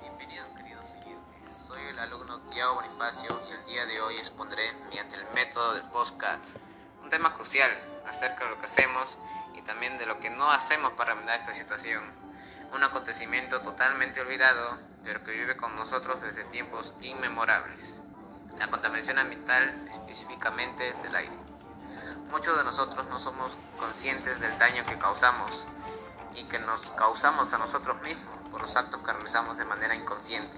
Bienvenidos queridos oyentes. Soy el alumno Tiago Bonifacio y el día de hoy expondré mediante el método del podcast un tema crucial acerca de lo que hacemos y también de lo que no hacemos para remediar esta situación. Un acontecimiento totalmente olvidado, pero que vive con nosotros desde tiempos inmemorables. La contaminación ambiental, específicamente del aire. Muchos de nosotros no somos conscientes del daño que causamos y que nos causamos a nosotros mismos por los actos que realizamos de manera inconsciente.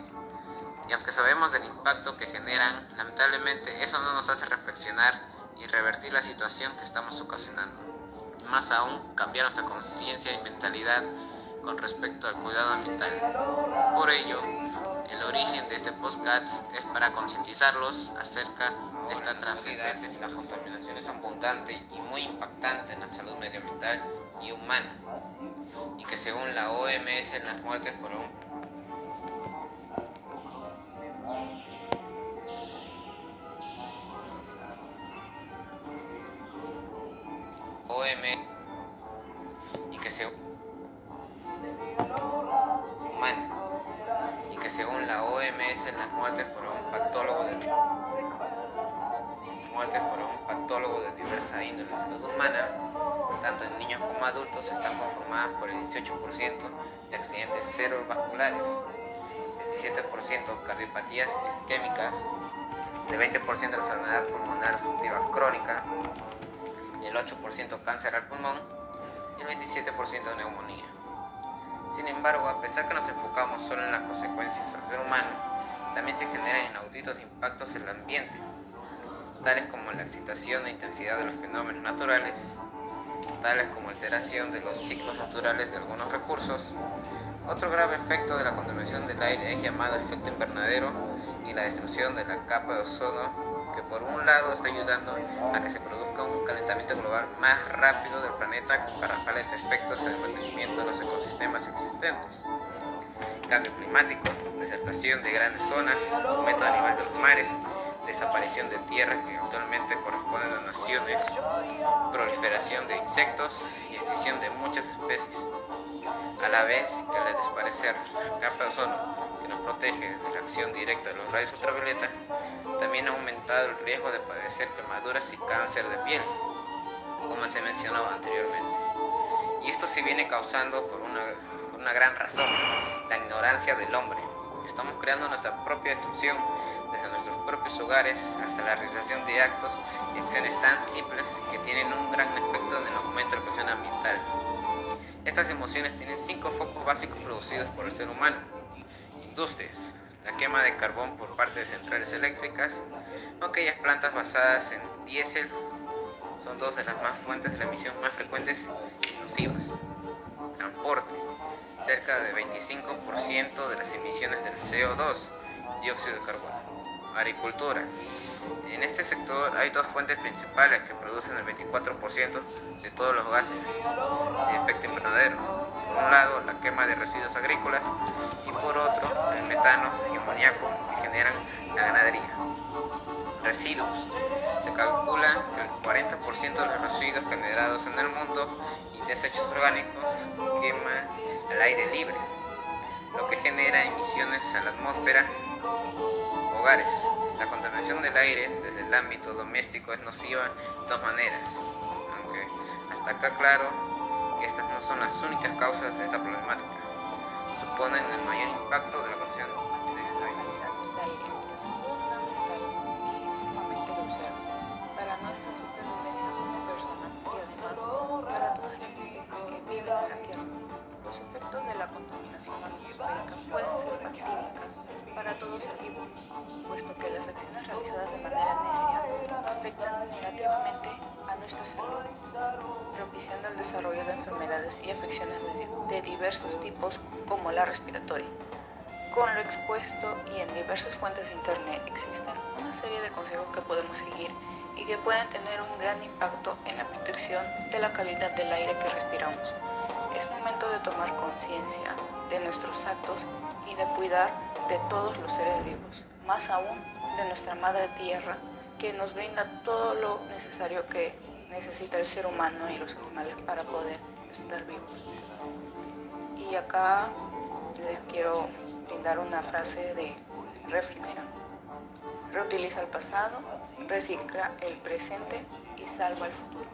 Y aunque sabemos del impacto que generan, lamentablemente eso no nos hace reflexionar y revertir la situación que estamos ocasionando. Y más aún, cambiar nuestra conciencia y mentalidad con respecto al cuidado ambiental. Por ello, el origen de este podcast es para concientizarlos acerca de esta transidad, que la contaminación es abundante y muy impactante en la salud medioambiental y humana y que según la OMS las muertes por un OM y que según y que según la OMS las muertes por un patólogo de muertes por un patólogo de diversa índole salud humana tanto en niños como adultos, están conformadas por el 18% de accidentes cerebrovasculares, 27% cardiopatías isquémicas, el 20% de enfermedad pulmonar obstructiva crónica, el 8% cáncer al pulmón y el 27% de neumonía. Sin embargo, a pesar que nos enfocamos solo en las consecuencias al ser humano, también se generan inauditos impactos en el ambiente, tales como la excitación e intensidad de los fenómenos naturales, tales como alteración de los ciclos naturales de algunos recursos. Otro grave efecto de la contaminación del aire es llamado efecto invernadero y la destrucción de la capa de ozono, que por un lado está ayudando a que se produzca un calentamiento global más rápido del planeta para tales efectos en el mantenimiento de los ecosistemas existentes. Cambio climático, desertación de grandes zonas, aumento a nivel de los mares, desaparición de tierras que actualmente corresponden a naciones, proliferación de insectos y extinción de muchas especies. A la vez que al desaparecer la capa de ozono que nos protege de la acción directa de los rayos ultravioleta, también ha aumentado el riesgo de padecer quemaduras y cáncer de piel, como se mencionó anteriormente. Y esto se viene causando por una, gran razón, la ignorancia del hombre. Estamos creando nuestra propia destrucción desde nuestros propios hogares hasta la realización de actos y acciones tan simples que tienen un gran efecto en el aumento de la presión ambiental. Estas emociones tienen cinco focos básicos producidos por el ser humano. Industrias, la quema de carbón por parte de centrales eléctricas, aquellas plantas basadas en diésel son dos de las más fuentes de la emisión más frecuentes y nocivas. Transporte, cerca de 25% de las emisiones del CO2, dióxido de carbono agricultura. En este sector hay dos fuentes principales que producen el 24% de todos los gases de efecto invernadero. Por un lado, la quema de residuos agrícolas y por otro, el metano y amoníaco que generan la ganadería. Libre, lo que genera emisiones a la atmósfera hogares. La contaminación del aire desde el ámbito doméstico es nociva de dos maneras, aunque hasta acá claro que estas no son las únicas causas de esta problemática. Suponen el mayor impacto de la contaminación la contaminación atmosférica pueden ser fatídicas para todo ser vivo, puesto que las acciones realizadas de manera necia afectan negativamente a nuestra salud, propiciando el desarrollo de enfermedades y afecciones de, de diversos tipos como la respiratoria. Con lo expuesto y en diversas fuentes de Internet existen una serie de consejos que podemos seguir y que pueden tener un gran impacto en la protección de la calidad del aire que respiramos. Momento de tomar conciencia de nuestros actos y de cuidar de todos los seres vivos, más aún de nuestra madre tierra que nos brinda todo lo necesario que necesita el ser humano y los animales para poder estar vivos. Y acá les quiero brindar una frase de reflexión. Reutiliza el pasado, recicla el presente y salva el futuro.